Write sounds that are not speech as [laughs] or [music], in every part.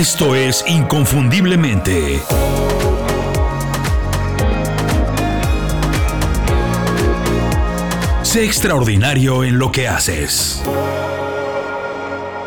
Esto es Inconfundiblemente. Sé extraordinario en lo que haces.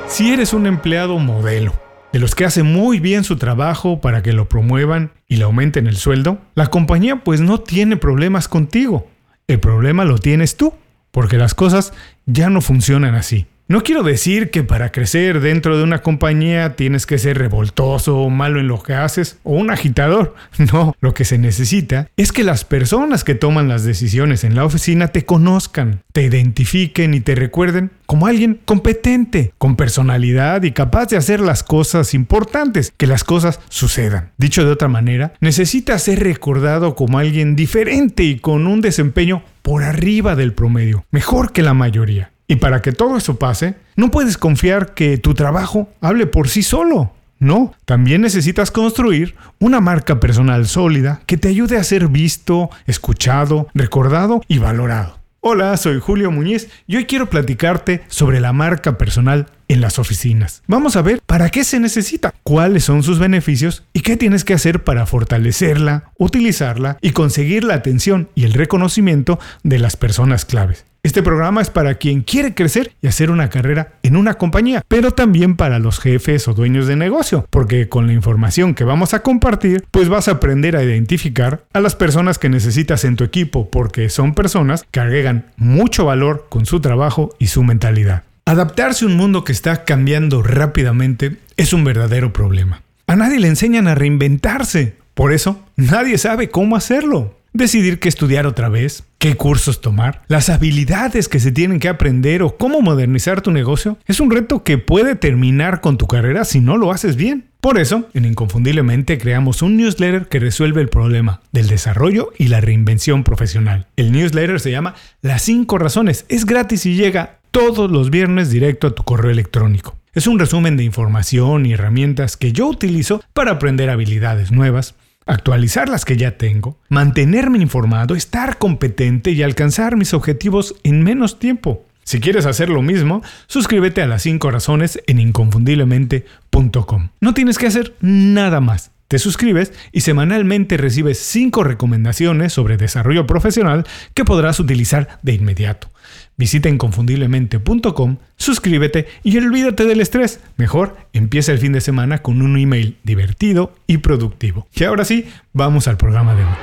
Si eres un empleado modelo, de los que hace muy bien su trabajo para que lo promuevan y le aumenten el sueldo, la compañía pues no tiene problemas contigo. El problema lo tienes tú, porque las cosas ya no funcionan así. No quiero decir que para crecer dentro de una compañía tienes que ser revoltoso o malo en lo que haces o un agitador. [laughs] No, lo que se necesita es que las personas que toman las decisiones en la oficina te conozcan, te identifiquen y te recuerden como alguien competente, con personalidad y capaz de hacer las cosas importantes, que las cosas sucedan. Dicho de otra manera, necesita ser recordado como alguien diferente y con un desempeño por arriba del promedio, mejor que la mayoría. Y para que todo eso pase, no puedes confiar que tu trabajo hable por sí solo. No, también necesitas construir una marca personal sólida que te ayude a ser visto, escuchado, recordado y valorado. Hola, soy Julio Muñiz y hoy quiero platicarte sobre la marca personal en las oficinas. Vamos a ver para qué se necesita, cuáles son sus beneficios y qué tienes que hacer para fortalecerla, utilizarla y conseguir la atención y el reconocimiento de las personas claves. Este programa es para quien quiere crecer y hacer una carrera en una compañía, pero también para los jefes o dueños de negocio, porque con la información que vamos a compartir, pues vas a aprender a identificar a las personas que necesitas en tu equipo, porque son personas que agregan mucho valor con su trabajo y su mentalidad. Adaptarse a un mundo que está cambiando rápidamente es un verdadero problema. A nadie le enseñan a reinventarse, por eso nadie sabe cómo hacerlo decidir qué estudiar otra vez, qué cursos tomar, las habilidades que se tienen que aprender o cómo modernizar tu negocio, es un reto que puede terminar con tu carrera si no lo haces bien. Por eso, en Inconfundiblemente creamos un newsletter que resuelve el problema del desarrollo y la reinvención profesional. El newsletter se llama Las 5 razones, es gratis y llega todos los viernes directo a tu correo electrónico. Es un resumen de información y herramientas que yo utilizo para aprender habilidades nuevas, actualizar las que ya tengo, mantenerme informado, estar competente y alcanzar mis objetivos en menos tiempo. Si quieres hacer lo mismo, suscríbete a las 5 razones en inconfundiblemente.com. No tienes que hacer nada más. Te suscribes y semanalmente recibes 5 recomendaciones sobre desarrollo profesional que podrás utilizar de inmediato. Visita inconfundiblemente.com, suscríbete y olvídate del estrés. Mejor empieza el fin de semana con un email divertido y productivo. Y ahora sí, vamos al programa de hoy.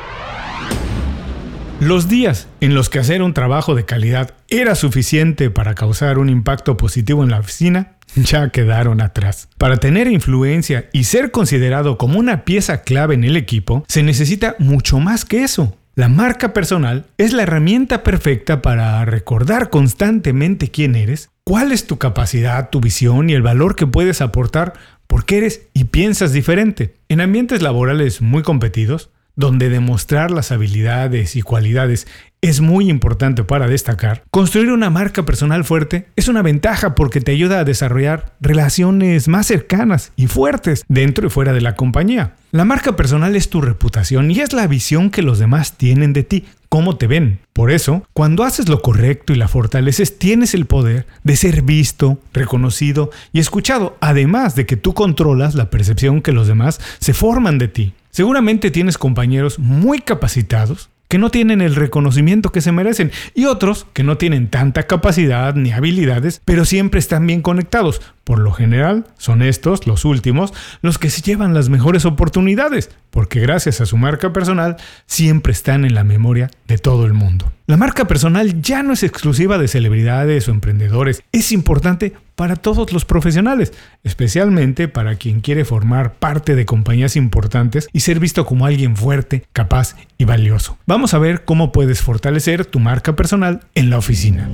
Los días en los que hacer un trabajo de calidad era suficiente para causar un impacto positivo en la oficina ya quedaron atrás. Para tener influencia y ser considerado como una pieza clave en el equipo, se necesita mucho más que eso. La marca personal es la herramienta perfecta para recordar constantemente quién eres, cuál es tu capacidad, tu visión y el valor que puedes aportar porque eres y piensas diferente. En ambientes laborales muy competidos, donde demostrar las habilidades y cualidades es muy importante para destacar, construir una marca personal fuerte es una ventaja porque te ayuda a desarrollar relaciones más cercanas y fuertes dentro y fuera de la compañía. La marca personal es tu reputación y es la visión que los demás tienen de ti, cómo te ven. Por eso, cuando haces lo correcto y la fortaleces, tienes el poder de ser visto, reconocido y escuchado, además de que tú controlas la percepción que los demás se forman de ti. Seguramente tienes compañeros muy capacitados que no tienen el reconocimiento que se merecen y otros que no tienen tanta capacidad ni habilidades, pero siempre están bien conectados. Por lo general, son estos, los últimos, los que se llevan las mejores oportunidades, porque gracias a su marca personal siempre están en la memoria de todo el mundo. La marca personal ya no es exclusiva de celebridades o emprendedores, es importante para todos los profesionales, especialmente para quien quiere formar parte de compañías importantes y ser visto como alguien fuerte, capaz y valioso. Vamos a ver cómo puedes fortalecer tu marca personal en la oficina.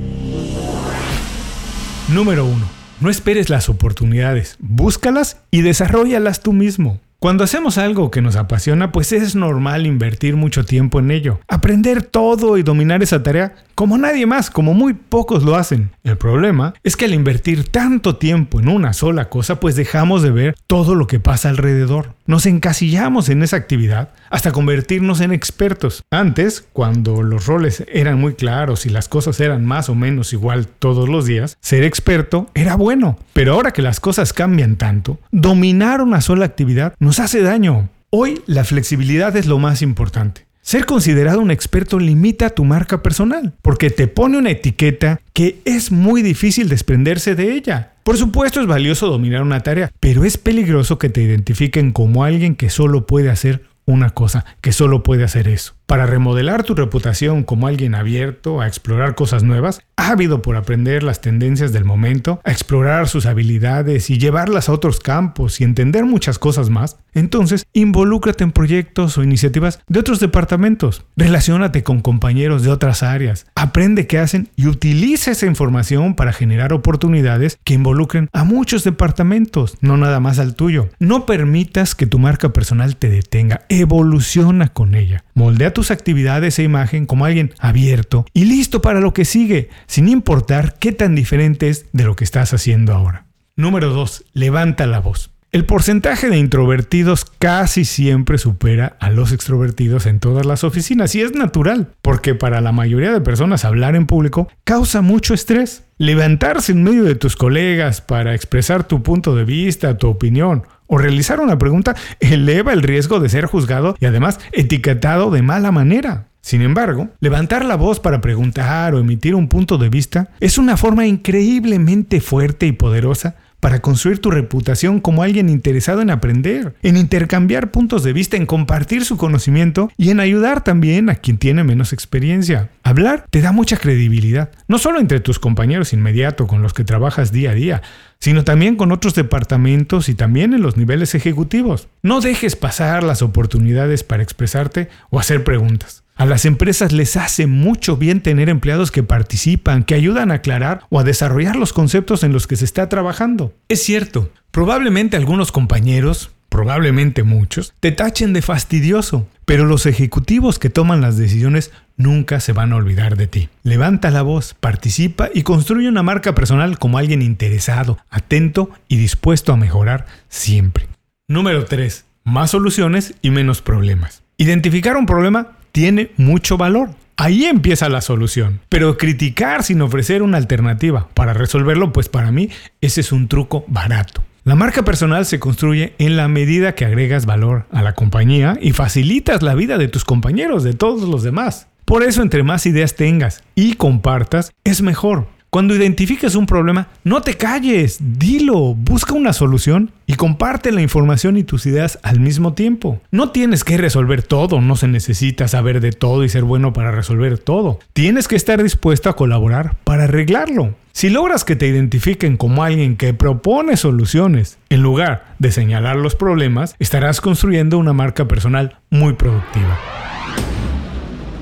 Número 1. No esperes las oportunidades, búscalas y desarrollalas tú mismo. Cuando hacemos algo que nos apasiona, pues es normal invertir mucho tiempo en ello. Aprender todo y dominar esa tarea como nadie más, como muy pocos lo hacen. El problema es que al invertir tanto tiempo en una sola cosa, pues dejamos de ver todo lo que pasa alrededor. Nos encasillamos en esa actividad hasta convertirnos en expertos. Antes, cuando los roles eran muy claros y las cosas eran más o menos igual todos los días, ser experto era bueno. Pero ahora que las cosas cambian tanto, dominar una sola actividad nos hace daño. Hoy la flexibilidad es lo más importante. Ser considerado un experto limita tu marca personal, porque te pone una etiqueta que es muy difícil desprenderse de ella. Por supuesto es valioso dominar una tarea, pero es peligroso que te identifiquen como alguien que solo puede hacer una cosa, que solo puede hacer eso. Para remodelar tu reputación como alguien abierto a explorar cosas nuevas, ávido por aprender las tendencias del momento, a explorar sus habilidades y llevarlas a otros campos y entender muchas cosas más, entonces involúcrate en proyectos o iniciativas de otros departamentos. Relaciónate con compañeros de otras áreas, aprende qué hacen y utiliza esa información para generar oportunidades que involucren a muchos departamentos, no nada más al tuyo. No permitas que tu marca personal te detenga, evoluciona con ella. Moldea tus actividades e imagen como alguien abierto y listo para lo que sigue, sin importar qué tan diferente es de lo que estás haciendo ahora. Número 2. Levanta la voz. El porcentaje de introvertidos casi siempre supera a los extrovertidos en todas las oficinas y es natural, porque para la mayoría de personas hablar en público causa mucho estrés. Levantarse en medio de tus colegas para expresar tu punto de vista, tu opinión o realizar una pregunta eleva el riesgo de ser juzgado y además etiquetado de mala manera. Sin embargo, levantar la voz para preguntar o emitir un punto de vista es una forma increíblemente fuerte y poderosa para construir tu reputación como alguien interesado en aprender, en intercambiar puntos de vista, en compartir su conocimiento y en ayudar también a quien tiene menos experiencia. Hablar te da mucha credibilidad, no solo entre tus compañeros inmediatos con los que trabajas día a día, sino también con otros departamentos y también en los niveles ejecutivos. No dejes pasar las oportunidades para expresarte o hacer preguntas. A las empresas les hace mucho bien tener empleados que participan, que ayudan a aclarar o a desarrollar los conceptos en los que se está trabajando. Es cierto, probablemente algunos compañeros, probablemente muchos, te tachen de fastidioso, pero los ejecutivos que toman las decisiones nunca se van a olvidar de ti. Levanta la voz, participa y construye una marca personal como alguien interesado, atento y dispuesto a mejorar siempre. Número 3. Más soluciones y menos problemas. Identificar un problema tiene mucho valor. Ahí empieza la solución. Pero criticar sin ofrecer una alternativa para resolverlo, pues para mí ese es un truco barato. La marca personal se construye en la medida que agregas valor a la compañía y facilitas la vida de tus compañeros, de todos los demás. Por eso entre más ideas tengas y compartas, es mejor. Cuando identifiques un problema, no te calles, dilo, busca una solución y comparte la información y tus ideas al mismo tiempo. No tienes que resolver todo, no se necesita saber de todo y ser bueno para resolver todo. Tienes que estar dispuesto a colaborar para arreglarlo. Si logras que te identifiquen como alguien que propone soluciones en lugar de señalar los problemas, estarás construyendo una marca personal muy productiva.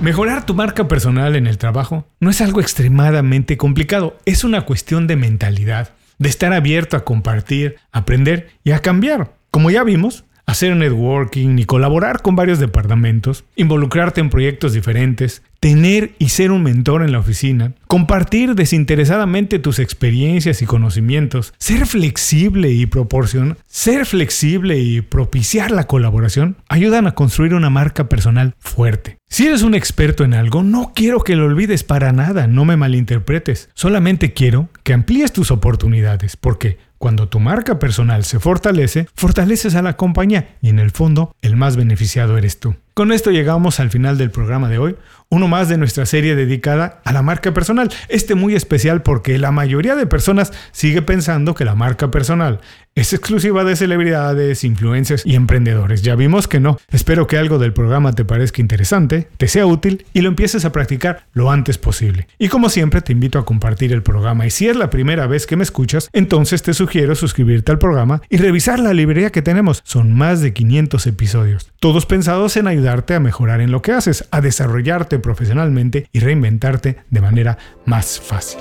Mejorar tu marca personal en el trabajo no es algo extremadamente complicado, es una cuestión de mentalidad, de estar abierto a compartir, aprender y a cambiar. Como ya vimos, hacer networking y colaborar con varios departamentos, involucrarte en proyectos diferentes, tener y ser un mentor en la oficina, compartir desinteresadamente tus experiencias y conocimientos, ser flexible y proporcionar, ser flexible y propiciar la colaboración, ayudan a construir una marca personal fuerte. Si eres un experto en algo, no quiero que lo olvides para nada, no me malinterpretes. Solamente quiero que amplíes tus oportunidades, porque cuando tu marca personal se fortalece, fortaleces a la compañía y en el fondo el más beneficiado eres tú. Con esto llegamos al final del programa de hoy, uno más de nuestra serie dedicada a la marca personal. Este muy especial porque la mayoría de personas sigue pensando que la marca personal es exclusiva de celebridades, influencers y emprendedores. Ya vimos que no. Espero que algo del programa te parezca interesante, te sea útil y lo empieces a practicar lo antes posible. Y como siempre te invito a compartir el programa y si es la primera vez que me escuchas, entonces te sugiero suscribirte al programa y revisar la librería que tenemos. Son más de 500 episodios, todos pensados en ayudarte a mejorar en lo que haces, a desarrollarte profesionalmente y reinventarte de manera más fácil.